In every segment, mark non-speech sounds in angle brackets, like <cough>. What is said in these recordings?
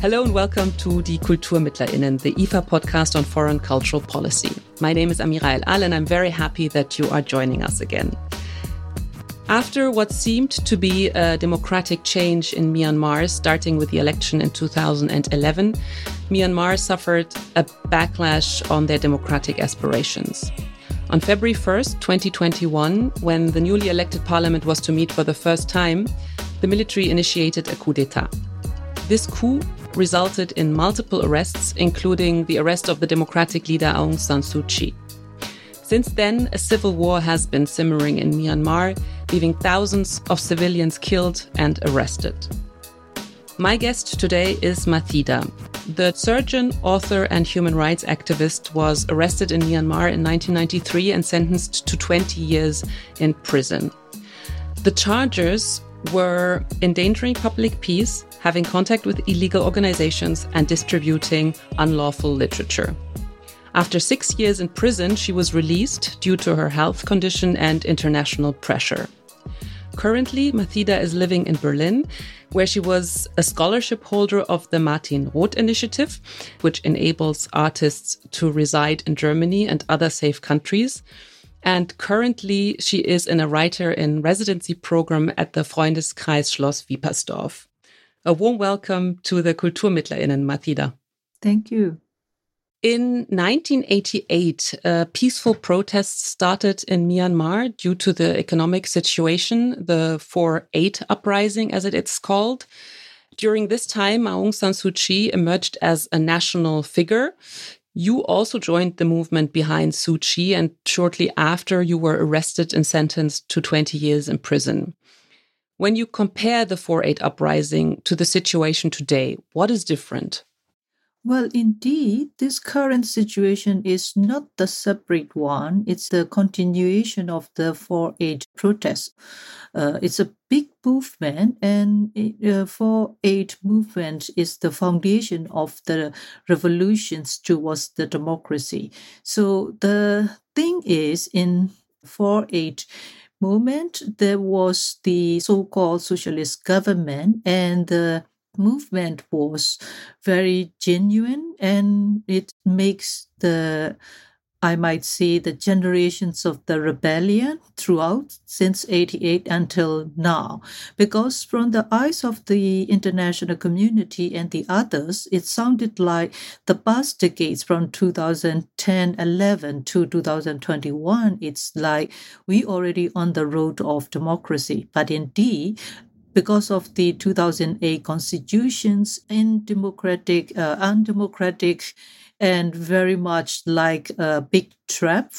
Hello and welcome to Die KulturmittlerInnen, the IFA podcast on foreign cultural policy. My name is Amira El Al, and I'm very happy that you are joining us again. After what seemed to be a democratic change in Myanmar, starting with the election in 2011, Myanmar suffered a backlash on their democratic aspirations. On February 1st, 2021, when the newly elected parliament was to meet for the first time, the military initiated a coup d'etat. This coup resulted in multiple arrests, including the arrest of the democratic leader Aung San Suu Kyi. Since then, a civil war has been simmering in Myanmar, leaving thousands of civilians killed and arrested. My guest today is Ma Thida. The surgeon, author, and human rights activist was arrested in Myanmar in 1993 and sentenced to 20 years in prison. The charges were endangering public peace, having contact with illegal organizations, and distributing unlawful literature. After six years in prison, she was released due to her health condition and international pressure. Currently, Ma Thida is living in Berlin, where she was a scholarship holder of the Martin Roth Initiative, which enables artists to reside in Germany and other safe countries. And currently, she is in a writer in residency program at the Freundeskreis Schloss Wiepersdorf. A warm welcome to the KulturmittlerInnen, Ma Thida. Thank you. In 1988, uh, peaceful protests started in Myanmar due to the economic situation, the 4 8 uprising, as it is called. During this time, Aung San Suu Kyi emerged as a national figure. You also joined the movement behind Suu Kyi, and shortly after, you were arrested and sentenced to 20 years in prison. When you compare the 4 8 uprising to the situation today, what is different? Well, indeed, this current situation is not the separate one. It's the continuation of the 4 8 protest. Uh, it's a big movement, and uh, 4 8 movement is the foundation of the revolutions towards the democracy. So the thing is, in 4 8, movement, there was the so called socialist government, and the movement was very genuine and it makes the I might say the generations of the rebellion throughout since 88 until now. Because from the eyes of the international community and the others, it sounded like the past decades from 2010 11 to 2021, it's like we already on the road of democracy. But indeed, because of the 2008 constitutions in democratic, uh, undemocratic, and very much like a big trap.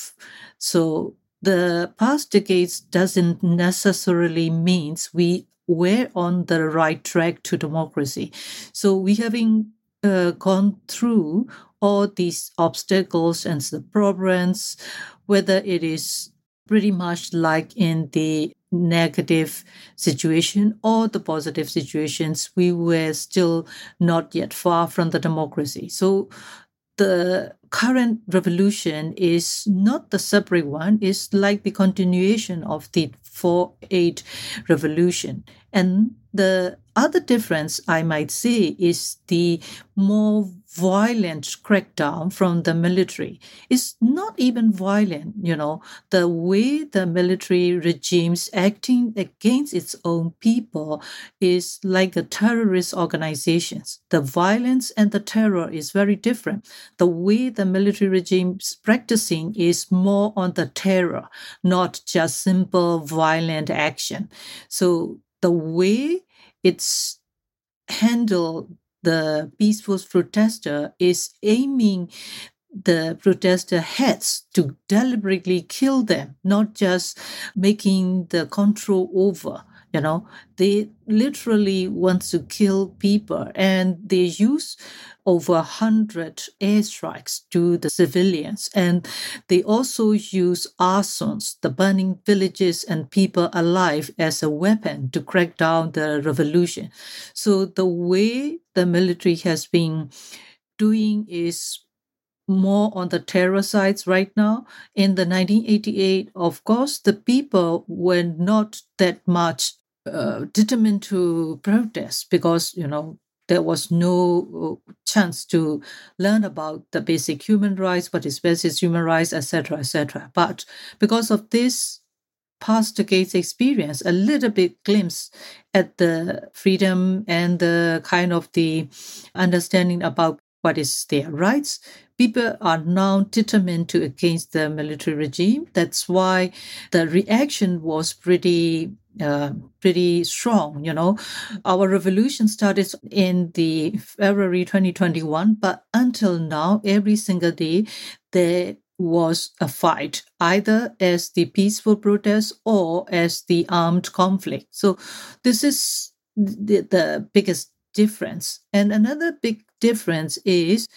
So the past decades doesn't necessarily means we were on the right track to democracy. So we having uh, gone through all these obstacles and the problems, whether it is pretty much like in the negative situation or the positive situations, we were still not yet far from the democracy. So the current revolution is not the separate one, it's like the continuation of the 4 8 revolution. And the other difference I might say is the more violent crackdown from the military. It's not even violent, you know, the way the military regimes acting against its own people is like the terrorist organizations. The violence and the terror is very different. The way the military regimes practicing is more on the terror, not just simple violent action. So the way it's handled the peaceful protester is aiming the protester heads to deliberately kill them, not just making the control over. You know, they literally want to kill people and they use over 100 airstrikes to the civilians. And they also use arsons, the burning villages and people alive, as a weapon to crack down the revolution. So the way the military has been doing is more on the terror sides right now. In the 1988, of course, the people were not that much uh, determined to protest because, you know, there was no uh, chance to learn about the basic human rights, what is basic human rights, etc., etc. But because of this past decades experience, a little bit glimpse at the freedom and the kind of the understanding about what is their rights. People are now determined to against the military regime. That's why the reaction was pretty uh, pretty strong. You know, our revolution started in the February 2021, but until now, every single day there was a fight, either as the peaceful protest or as the armed conflict. So this is the, the biggest difference. And another big difference is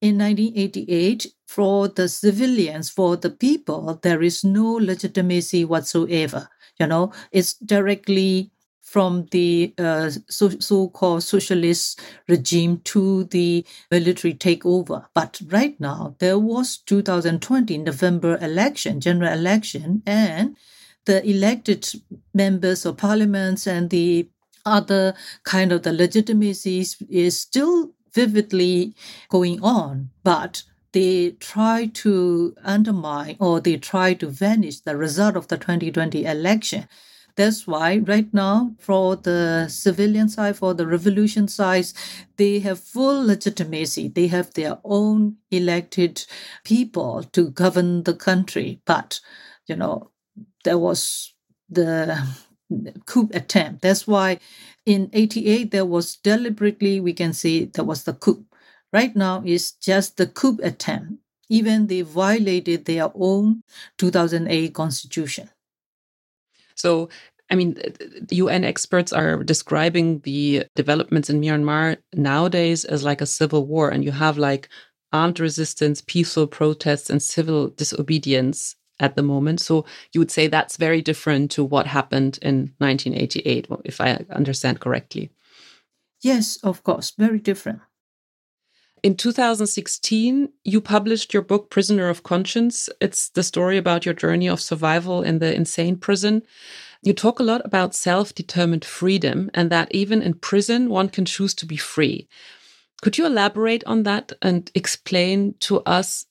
in 1988, for the civilians, for the people, there is no legitimacy whatsoever. You know, it's directly from the uh, so, called socialist regime to the military takeover. But right now, there was 2020 November election, general election, and the elected members of parliaments and the other kind of the legitimacy is still vividly going on, but they try to undermine or they try to vanish the result of the 2020 election. That's why right now, for the civilian side, for the revolution side, they have full legitimacy. They have their own elected people to govern the country. But, you know, there was the coup attempt. That's why in 88 there was deliberately we can say there was the coup. Right now is just the coup attempt. Even they violated their own 2008 constitution. So I mean, UN experts are describing the developments in Myanmar nowadays as like a civil war, and you have like armed resistance, peaceful protests, and civil disobedience at the moment. So you would say that's very different to what happened in 1988, if I understand correctly. Yes, of course, very different. In 2016, you published your book, Prisoner of Conscience. It's the story about your journey of survival in the insane prison. You talk a lot about self determined freedom and that even in prison, one can choose to be free. Could you elaborate on that and explain to us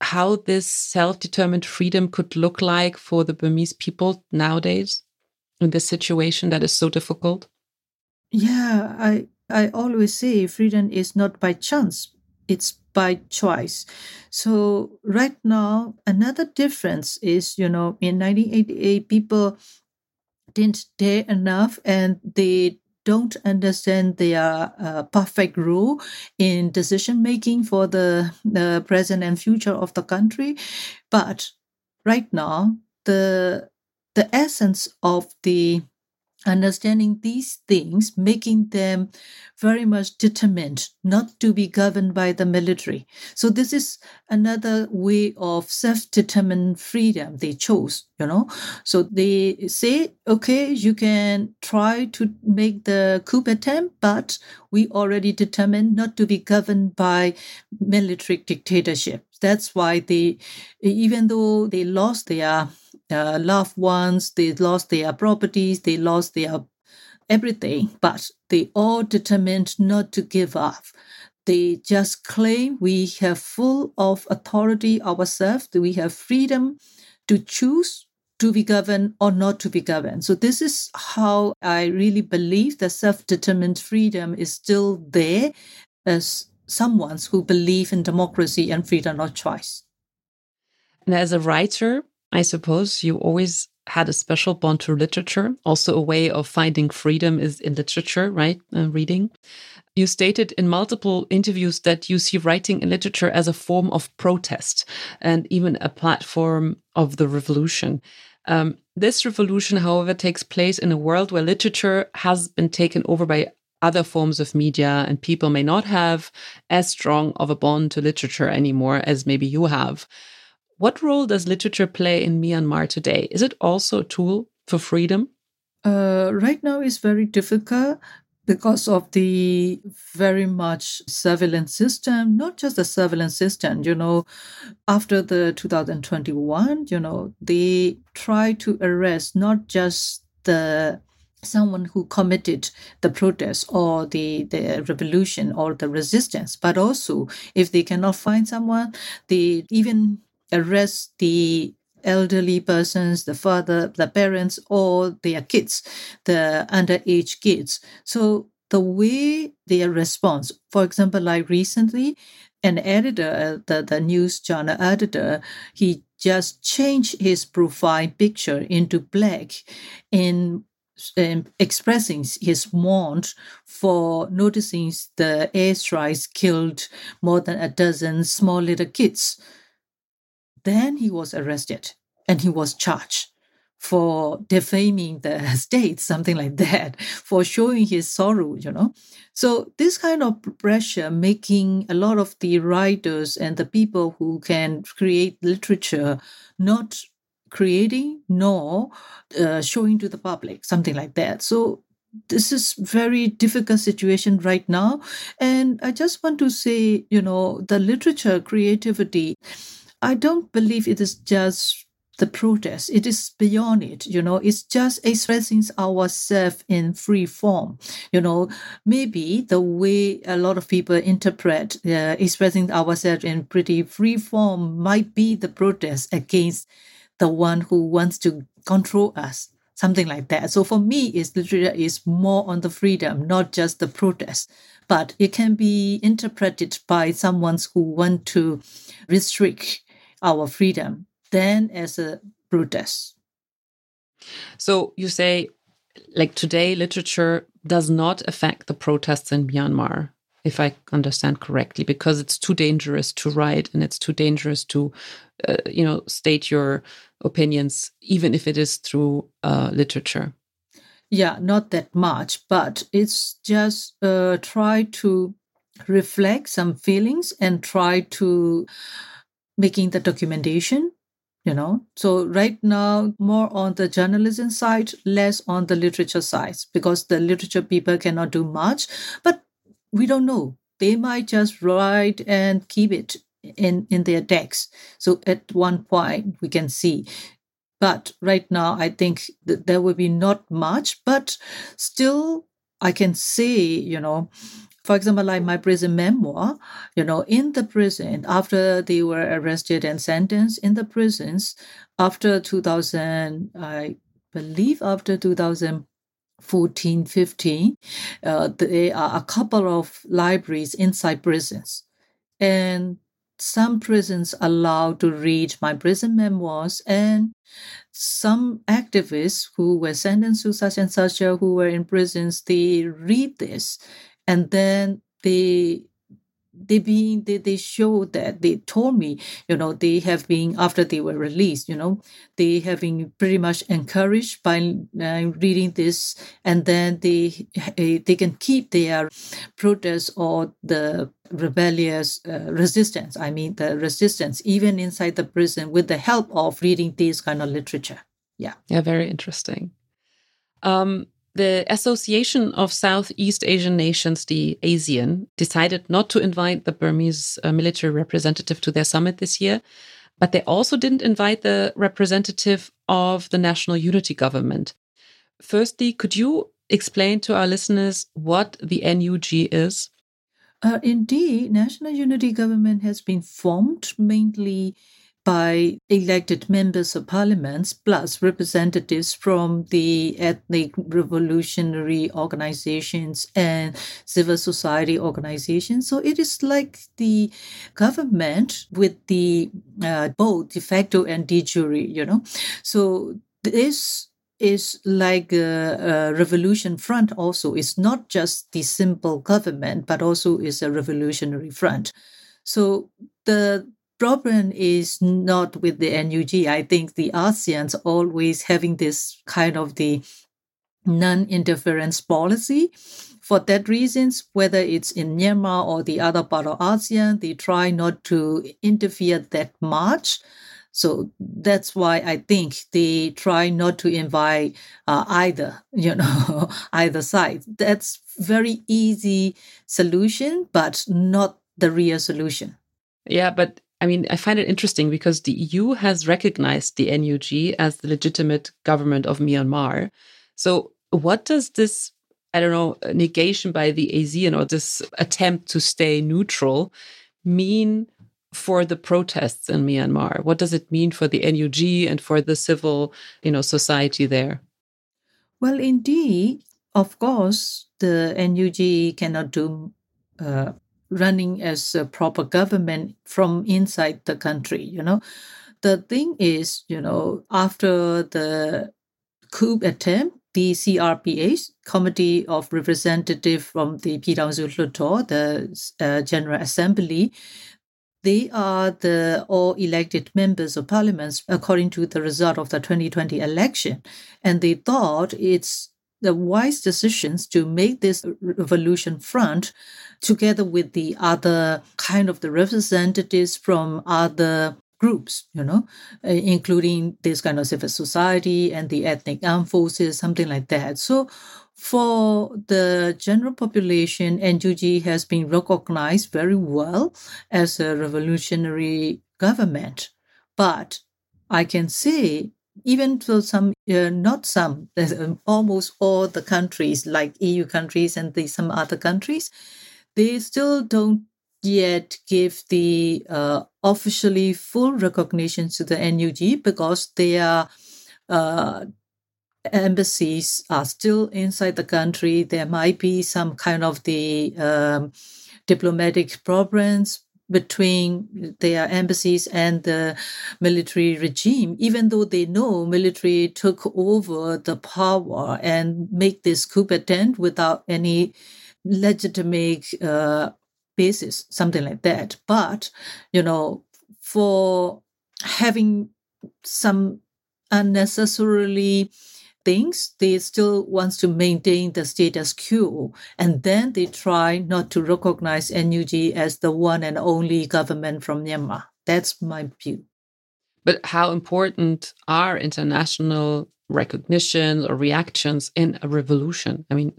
how this self-determined freedom could look like for the Burmese people nowadays in this situation that is so difficult? Yeah, I I always say freedom is not by chance, it's by choice. So right now, another difference is, you know, in 1988, people didn't dare enough and they don't understand their uh, perfect role in decision making for the, the present and future of the country. But right now, the the essence of the understanding these things, making them very much determined not to be governed by the military. So this is another way of self-determined freedom they chose, you know. So they say, okay, you can try to make the coup attempt, but we already determined not to be governed by military dictatorship. That's why they, even though they lost their loved ones, they lost their properties, they lost their everything, but they all determined not to give up. They just claim we have full of authority ourselves, we have freedom to choose to be governed or not to be governed. So this is how I really believe that self-determined freedom is still there as someone who believe in democracy and freedom of choice. And as a writer, I suppose you always had a special bond to literature. Also, a way of finding freedom is in literature, right? Uh, reading. You stated in multiple interviews that you see writing in literature as a form of protest and even a platform of the revolution. Um, this revolution, however, takes place in a world where literature has been taken over by other forms of media, and people may not have as strong of a bond to literature anymore as maybe you have. What role does literature play in Myanmar today? Is it also a tool for freedom? Uh, right now, it's very difficult because of the very much surveillance system, not just the surveillance system, you know, after the 2021, you know, they try to arrest not just the someone who committed the protest or the, the revolution or the resistance, but also if they cannot find someone, they even arrest the elderly persons, the father, the parents, or their kids, the underage kids. So the way their response, for example, like recently, an editor, the, the news journal editor, he just changed his profile picture into black in um, expressing his want for noticing the airstrikes killed more than a dozen small little kids. Then he was arrested and he was charged for defaming the <laughs> state, something like that, for showing his sorrow, you know. So this kind of pressure making a lot of the writers and the people who can create literature not creating nor uh, showing to the public something like that so this is very difficult situation right now and i just want to say you know the literature creativity i don't believe it is just the protest. It is beyond it you know. It's just expressing ourselves in free form you know. Maybe the way a lot of people interpret uh, expressing ourselves in pretty free form might be the protest against the one who wants to control us something like that. So for me it's literature is more on the freedom not just the protest. But it can be interpreted by someone who want to restrict our freedom then as a protest so you say like today literature does not affect the protests in myanmar if I understand correctly, because it's too dangerous to write and it's too dangerous to, uh, you know, state your opinions, even if it is through uh, literature. Yeah, not that much, but it's just uh, try to reflect some feelings and try to making the documentation you know so right now more on the journalism side less on the literature side because the literature people cannot do much but we don't know. They might just write and keep it in, in their decks. So at one point we can see. But right now, I think that there will be not much, but still, I can say, you know, for example, like my prison memoir, you know, in the prison, after they were arrested and sentenced in the prisons, after 2000, I believe after 2000, 14, 15, uh, there are a couple of libraries inside prisons. And some prisons allow to read my prison memoirs and some activists who were sentenced to such and such who were in prisons they read this and then they they being they, they show that they told me you know they have been after they were released you know they have been pretty much encouraged by uh, reading this. And then they uh, they can keep their protest or the rebellious uh, resistance i mean the resistance even inside the prison with the help of reading this kind of literature. Yeah. Yeah very interesting. Um the Association of Southeast Asian Nations, the ASEAN, decided not to invite the Burmese uh, military representative to their summit this year, but they also didn't invite the representative of the National Unity Government. Firstly, could you explain to our listeners what the NUG is? Uh, indeed, National Unity Government has been formed mainly by elected members of parliaments plus representatives from the ethnic revolutionary organizations and civil society organizations. So it is like the government with the uh, both de facto and de jure, you know. So this is like a, a, revolution front also it's not just the simple government but also is a revolutionary front so the problem is not with the NUG. I think the ASEAN's always having this kind of the non-interference policy. For that reasons, whether it's in Myanmar or the other part of ASEAN, they try not to interfere that much. So that's why I think they try not to invite uh, either, <laughs> you know, either side. That's very easy solution, but not the real solution. Yeah, but I mean, I find it interesting because the EU has recognized the NUG as the legitimate government of Myanmar. So What does this, I don't know, negation by the ASEAN or this attempt to stay neutral mean for the protests in Myanmar? What does it mean for the NUG and for the civil, you know, society there? Well, indeed, of course, the NUG cannot do uh, running as a proper government from inside the country. You know, the thing is, you know, after the coup attempt, the CRPH, Committee of Representative from the Pyidaungsu Hluttaw, the uh, General Assembly, they are the all elected members of parliaments according to the result of the 2020 election. And they thought it's the wise decisions to make this revolution front together with the other kind of the representatives from other groups, you know, uh, including this kind of civil society and the ethnic armed forces, something like that. So for the general population, NUG has been recognized very well as a revolutionary government. But I can say, even for some, uh, not some, almost all the countries, like EU countries and the, some other countries, they still don't yet give the uh, officially full recognition to the NUG because their uh, embassies are still inside the country. There might be some kind of the um, diplomatic problems between their embassies and the military regime, even though they know military took over the power and make this coup attempt without any legitimate uh, basis, something like that. But, you know, for having some unnecessarily things, they still wants to maintain the status quo. And then they try not to recognize NUG as the one and only government from Myanmar. That's my view. But how important are international recognitions or reactions in a revolution? I mean,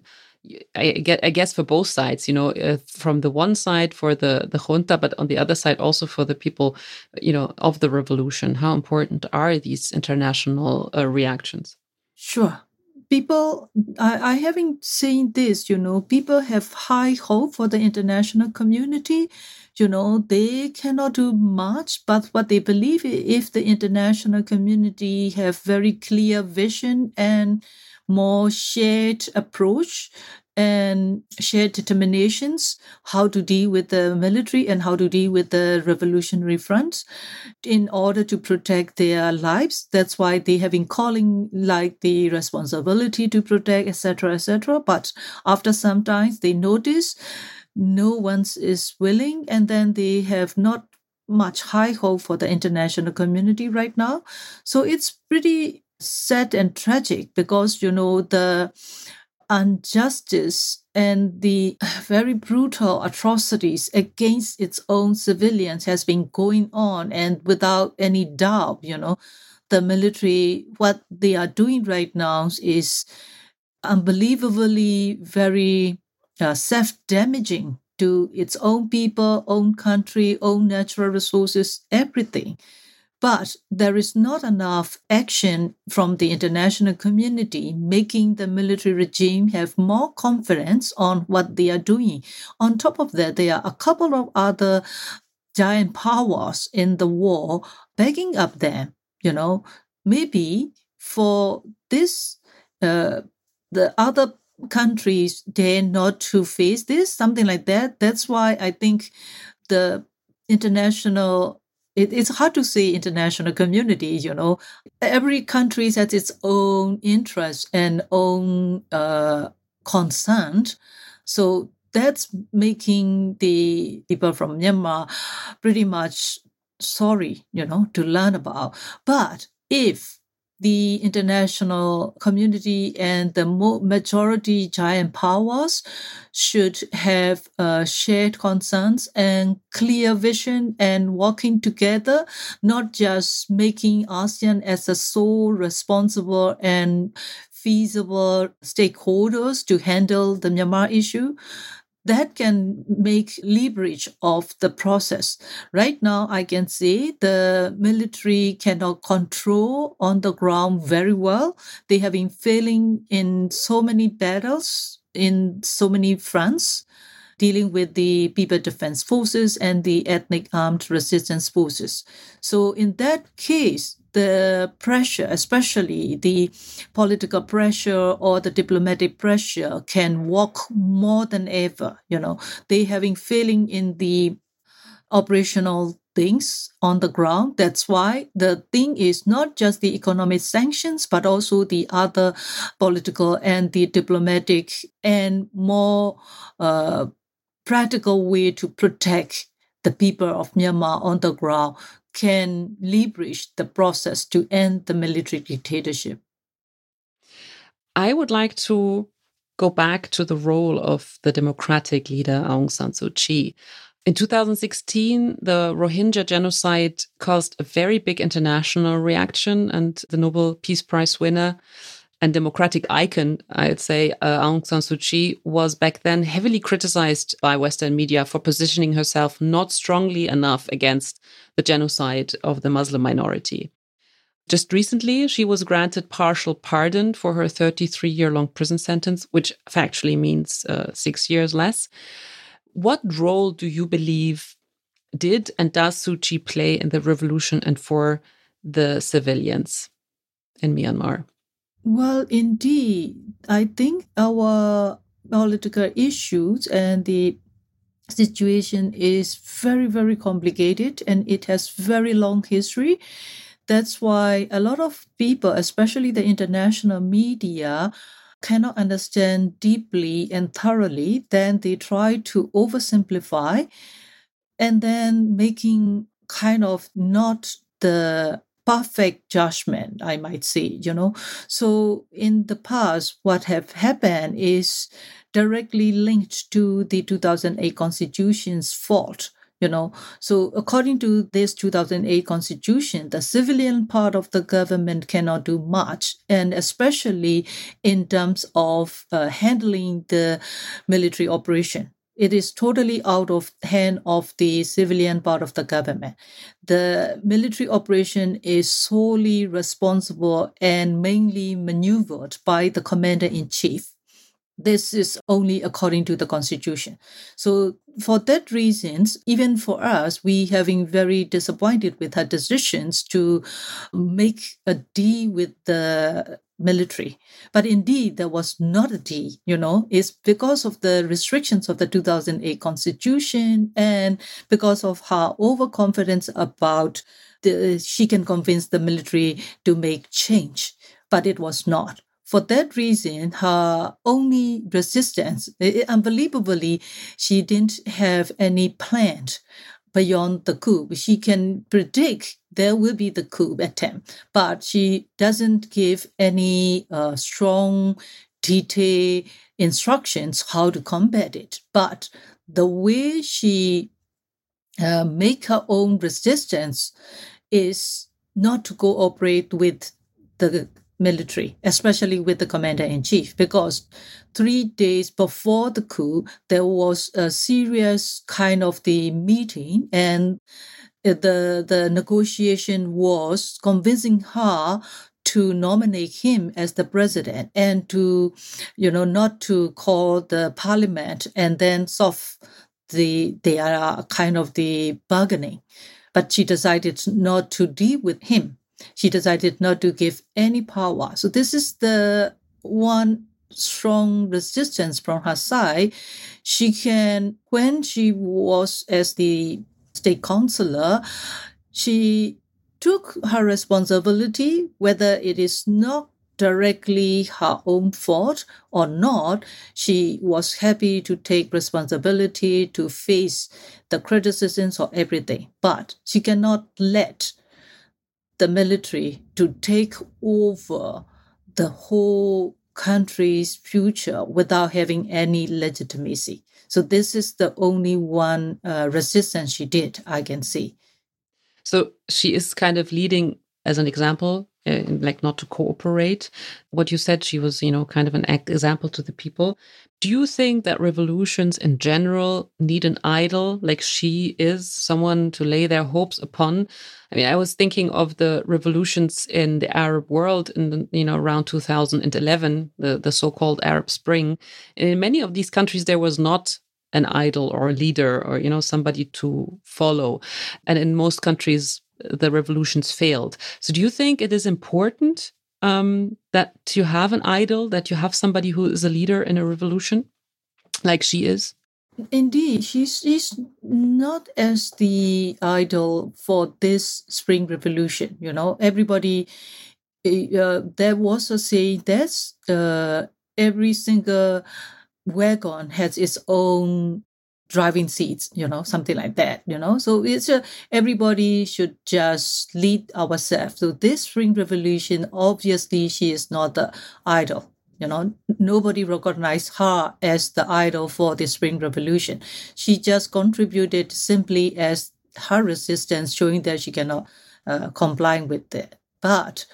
I guess for both sides, you know, uh, from the one side for the the junta, but on the other side also for the people, you know, of the revolution. How important are these international uh, reactions? Sure. People, I, I haven't seen this, you know, people have high hope for the international community. You know, they cannot do much, but what they believe if the international community have very clear vision and more shared approach and shared determinations how to deal with the military and how to deal with the revolutionary fronts in order to protect their lives. That's why they have been calling like the responsibility to protect etc etc but after some time they notice no one is willing and then they have not much high hope for the international community right now. So it's pretty sad and tragic because you know the injustice and the <sighs> very brutal atrocities against its own civilians has been going on and without any doubt you know the military what they are doing right now is unbelievably very uh, self-damaging to its own people own country own natural resources everything but there is not enough action from the international community making the military regime have more confidence on what they are doing. On top of that, there are a couple of other giant powers in the war backing up them. You know, maybe for this, uh, the other countries dare not to face this, something like that. That's why I think the international it, it's hard to see international community you know. Every country has its own interest and own uh, concern. So that's making the people from myanmar pretty much sorry you know to learn about. But if the international community and the majority giant powers should have uh, shared concerns and clear vision and working together, not just making ASEAN as a sole responsible and feasible stakeholders to handle the Myanmar issue. That can make leverage of the process. Right now, I can say the military cannot control on the ground very well. They have been failing in so many battles in so many fronts dealing with the people defense forces and the ethnic armed resistance forces. So in that case, the pressure, especially the political pressure or the diplomatic pressure, can work more than ever. You know, they having failing in the operational things on the ground. That's why the thing is not just the economic sanctions, but also the other political and the diplomatic and more uh, practical way to protect the people of Myanmar on the ground can leverage the process to end the military dictatorship. I would like to go back to the role of the democratic leader Aung San Suu Kyi. In 2016, the Rohingya genocide caused a very big international reaction, and the Nobel Peace Prize winner and democratic icon, I'd say, uh, Aung San Suu Kyi was back then heavily criticized by Western media for positioning herself not strongly enough against the genocide of the Muslim minority. Just recently, she was granted partial pardon for her 33 year long prison sentence, which factually means uh, six years less. What role do you believe did and does Suu Kyi play in the revolution and for the civilians in Myanmar? Well, indeed, I think our political issues and the situation is very, very complicated and it has very long history. That's why a lot of people, especially the international media, cannot understand deeply and thoroughly, then they try to oversimplify and then making kind of not the perfect judgment, I might say, you know. So in the past, what have happened is directly linked to the 2008 constitution's fault you know so according to this 2008 constitution the civilian part of the government cannot do much and especially in terms of uh, handling the military operation it is totally out of hand of the civilian part of the government. The military operation is solely responsible and mainly maneuvered by the commander in chief. This is only according to the constitution. So for that reasons, even for us, we been very disappointed with her decisions to make a deal with the military. But indeed, there was not a D, you know, it's because of the restrictions of the 2008 constitution and because of her overconfidence about the, she can convince the military to make change. But it was not. For that reason, her only resistance, eh, eh, unbelievably, she didn't have any plan beyond the coup. She can predict there will be the coup attempt, but she doesn't give any uh, strong, detailed instructions how to combat it. But the way she uh, make her own resistance is not to cooperate with the military, especially with the commander in chief, because three days before the coup, there was a serious kind of the meeting and uh, the the negotiation was convincing her to nominate him as the president and to you know not to call the parliament and then solve the they are kind of the bargaining. But she decided not to deal with him she decided not to give any power. So this is the one strong resistance from her side. She can, when she was as the state councillor, she took her responsibility, whether it is not directly her own fault or not, she was happy to take responsibility to face the criticisms or everything. But she cannot let the military to take over the whole country's future without having any legitimacy. So this is the only one uh, resistance she did, I can see. So she is kind of leading as an example uh, like not to cooperate. What you said, she was, you know, kind of an example to the people. Do you think that revolutions in general need an idol like she is, someone to lay their hopes upon? I mean, I was thinking of the revolutions in the Arab world in the, you know around 2011, the the so-called Arab Spring. And in many of these countries, there was not an idol or a leader or you know somebody to follow, and in most countries, the revolutions failed. So, do you think it is important um, that you have an idol, that you have somebody who is a leader in a revolution, like she is? Indeed, she's, she's not as the idol for this spring revolution. You know, everybody, eh, uh, there was a saying that uh, every single wagon has its own driving seats you know something like that you know? So it's a, everybody should just lead ourselves. So this spring revolution obviously she is not the idol you know? Nobody recognized her as the idol for the spring revolution. She just contributed simply as her resistance showing that she cannot uh, comply with it. But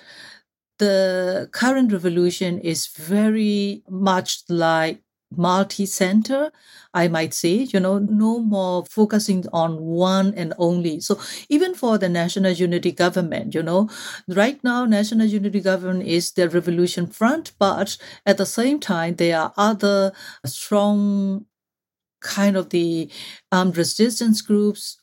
the current revolution is very much like multi-center i might say you know no more focusing on one and only. So even for the national unity government you know right now national unity government is the revolution front but at the same time there are other strong kind of the armed resistance groups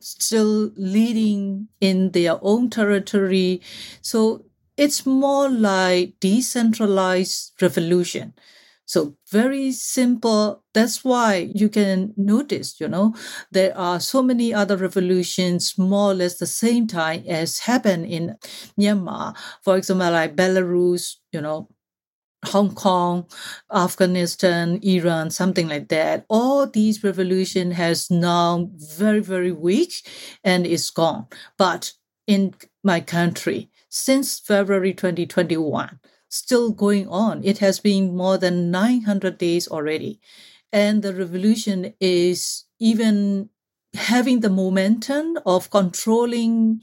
still leading in their own territory. So it's more like decentralized revolution so very simple. That's why you can notice, you know, there are so many other revolutions more or less the same time as happened in Myanmar. For example, like Belarus, you know, Hong Kong, Afghanistan, Iran, something like that. All these revolution has now very, very weak and is gone. But in my country, since February 2021, still going on. It has been more than 900 days already. And the revolution is even having the momentum of controlling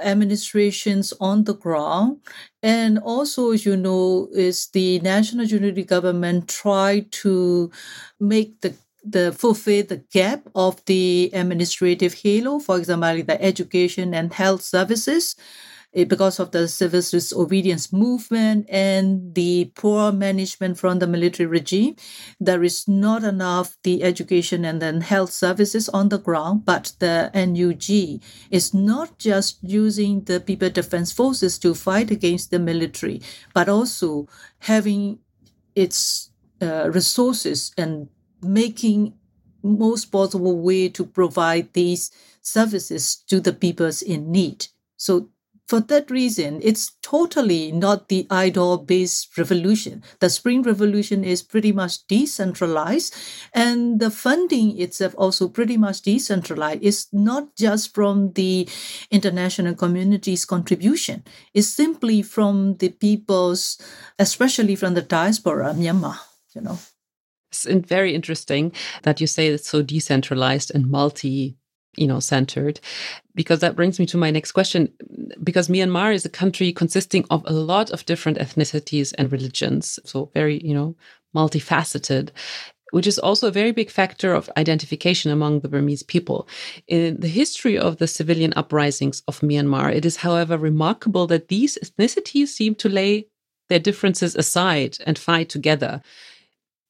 administrations on the ground. And also, as you know, is the national unity government try to make the the fulfill the gap of the administrative halo, for example, the education and health services because of the civil disobedience movement and the poor management from the military regime, there is not enough the education and then health services on the ground. But the NUG is not just using the people defense forces to fight against the military, but also having its uh, resources and making most possible way to provide these services to the peoples in need. So for that reason, it's totally not the idol based revolution. The Spring Revolution is pretty much decentralized, and the funding itself also pretty much decentralized. It's not just from the international community's contribution, it's simply from the people's, especially from the diaspora, Myanmar, you know. It's very interesting that you say it's so decentralized and multi you know centered because that brings me to my next question because myanmar is a country consisting of a lot of different ethnicities and religions so very you know multifaceted which is also a very big factor of identification among the Burmese people. In the history of the civilian uprisings of Myanmar, it is, however, remarkable that these ethnicities seem to lay their differences aside and fight together.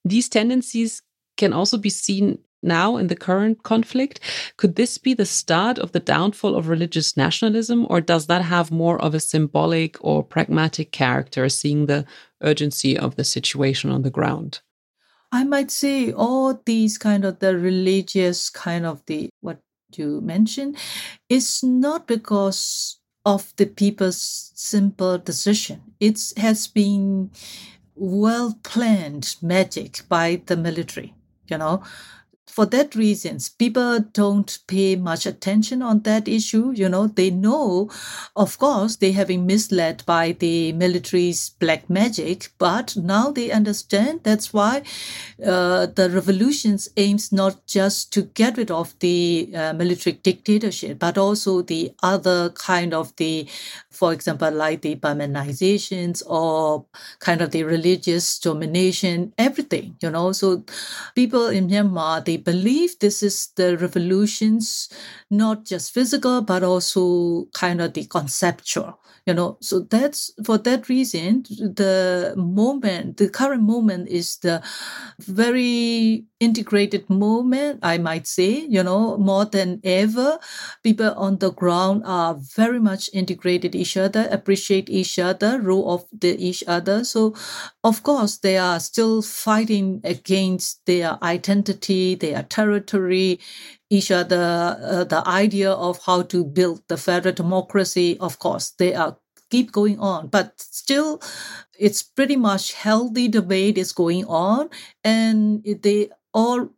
These tendencies can also be seen now in the current conflict. Could this be the start of the downfall of religious nationalism, or does that have more of a symbolic or pragmatic character, seeing the urgency of the situation on the ground? I might say all these kind of the religious kind of the what you mentioned is not because of the people's simple decision. It has been well planned magic by the military. You know, for that reasons people don't pay much attention on that issue you know. They know of course they have been misled by the military's black magic but now they understand. That's why uh, the revolutions aims not just to get rid of the uh, military dictatorship but also the other kind of the for example like the Burmanizations or kind of the religious domination everything you know. So people in myanmar they believe this is the revolutions, not just physical, but also kind of the conceptual you know so that's for that reason the moment the current moment is the very integrated moment i might say you know more than ever. People on the ground are very much integrated each other appreciate each other role of the each other. So of course they are still fighting against their identity their territory each other uh, the idea of how to build the federal democracy of course they are keep going on. But still it's pretty much healthy debate is going on and they all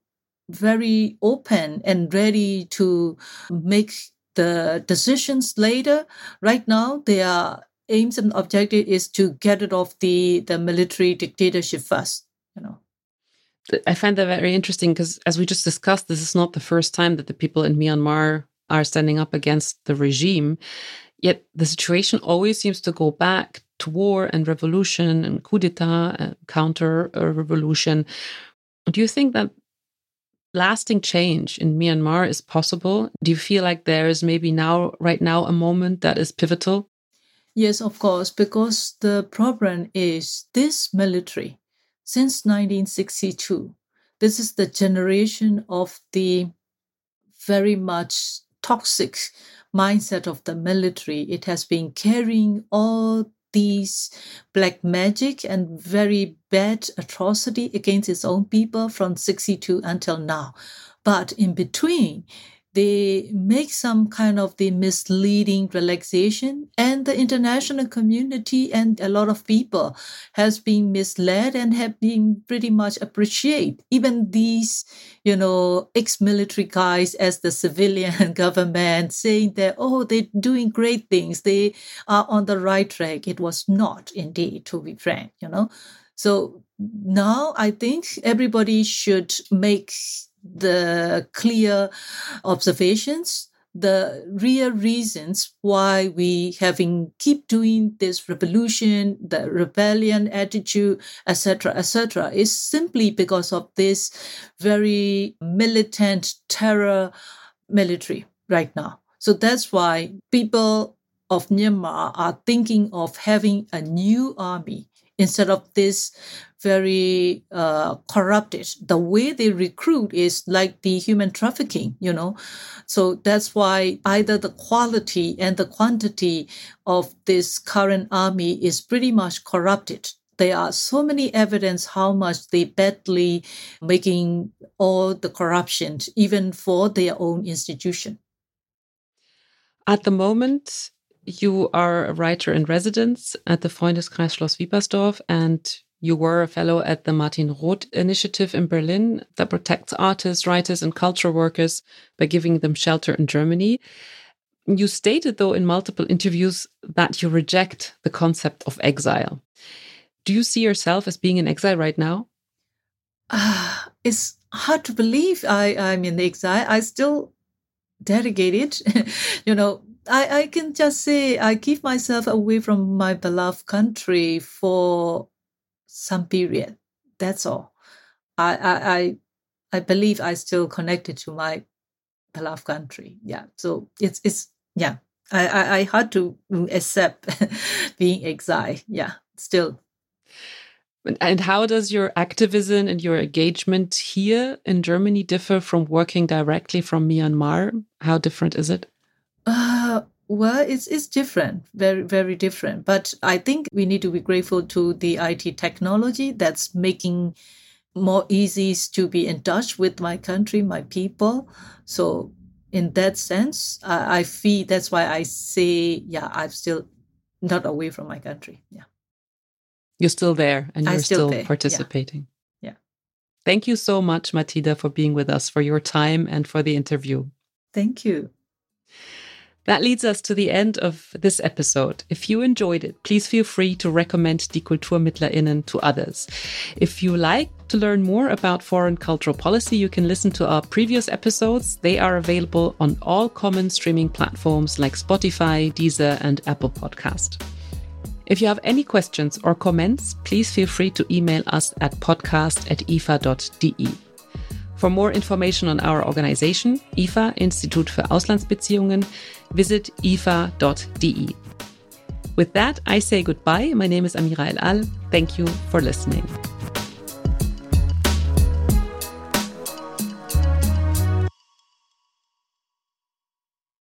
very open and ready to make the decisions later. Right now their aims and objective is to get rid of the the military dictatorship first you know I find that very interesting because, as we just discussed, this is not the first time that the people in Myanmar are standing up against the regime. Yet the situation always seems to go back to war and revolution and coup d'etat, counter uh, revolution. Do you think that lasting change in Myanmar is possible? Do you feel like there is maybe now, right now, a moment that is pivotal? Yes, of course, because the problem is this military since 1962. This is the generation of the very much toxic mindset of the military. It has been carrying all these black magic and very bad atrocity against its own people from 62 until now. But in between, they make some kind of the misleading relaxation and the international community and a lot of people has been misled and have been pretty much appreciate even these you know ex-military guys as the civilian <laughs> government saying that oh they're doing great things. They are on the right track. It was not indeed to be frank you know? So now i think everybody should make the clear observations the real reasons why we having keep doing this revolution the rebellion attitude etc etc is simply because of this very militant terror military right now. So that's why people of myanmar are thinking of having a new army instead of this very uh, corrupted. The way they recruit is like the human trafficking, you know. So that's why either the quality and the quantity of this current army is pretty much corrupted. There are so many evidence how much they badly making all the corruption, even for their own institution. At the moment, you are a writer in residence at the Freundeskreis Schloss Wiepersdorf, and you were a fellow at the Martin Roth Initiative in Berlin that protects artists, writers, and cultural workers by giving them shelter in Germany. You stated, though, in multiple interviews that you reject the concept of exile. Do you see yourself as being in exile right now? Uh, <sighs> it's hard to believe I, I'm in exile. I still dedicate it. <laughs> you know, I, I can just say I keep myself away from my beloved country for some period. That's all. I I I, I believe I still connected to my beloved country. Yeah. So it's it's yeah. I I, I had to accept <laughs> being exiled. Yeah. Still. And how does your activism and your engagement here in Germany differ from working directly from Myanmar? How different is it? Well, it's it's different, very very different. But I think we need to be grateful to the IT technology that's making more easy to be in touch with my country, my people. So in that sense, I, I feel that's why I say, yeah, I'm still not away from my country. Yeah, you're still there, and you're still, still participating. Yeah. yeah. Thank you so much, Ma Thida, for being with us, for your time, and for the interview. Thank you. That leads us to the end of this episode. If you enjoyed it, please feel free to recommend Die KulturmittlerInnen to others. If you like to learn more about foreign cultural policy, you can listen to our previous episodes. They are available on all common streaming platforms like Spotify, Deezer, and Apple Podcast. If you have any questions or comments, please feel free to email us at podcast at ifa.de. For more information on our organization, IFA Institut für Auslandsbeziehungen, visit ifa.de. With that, I say goodbye. My name is Amira El Al. Thank you for listening.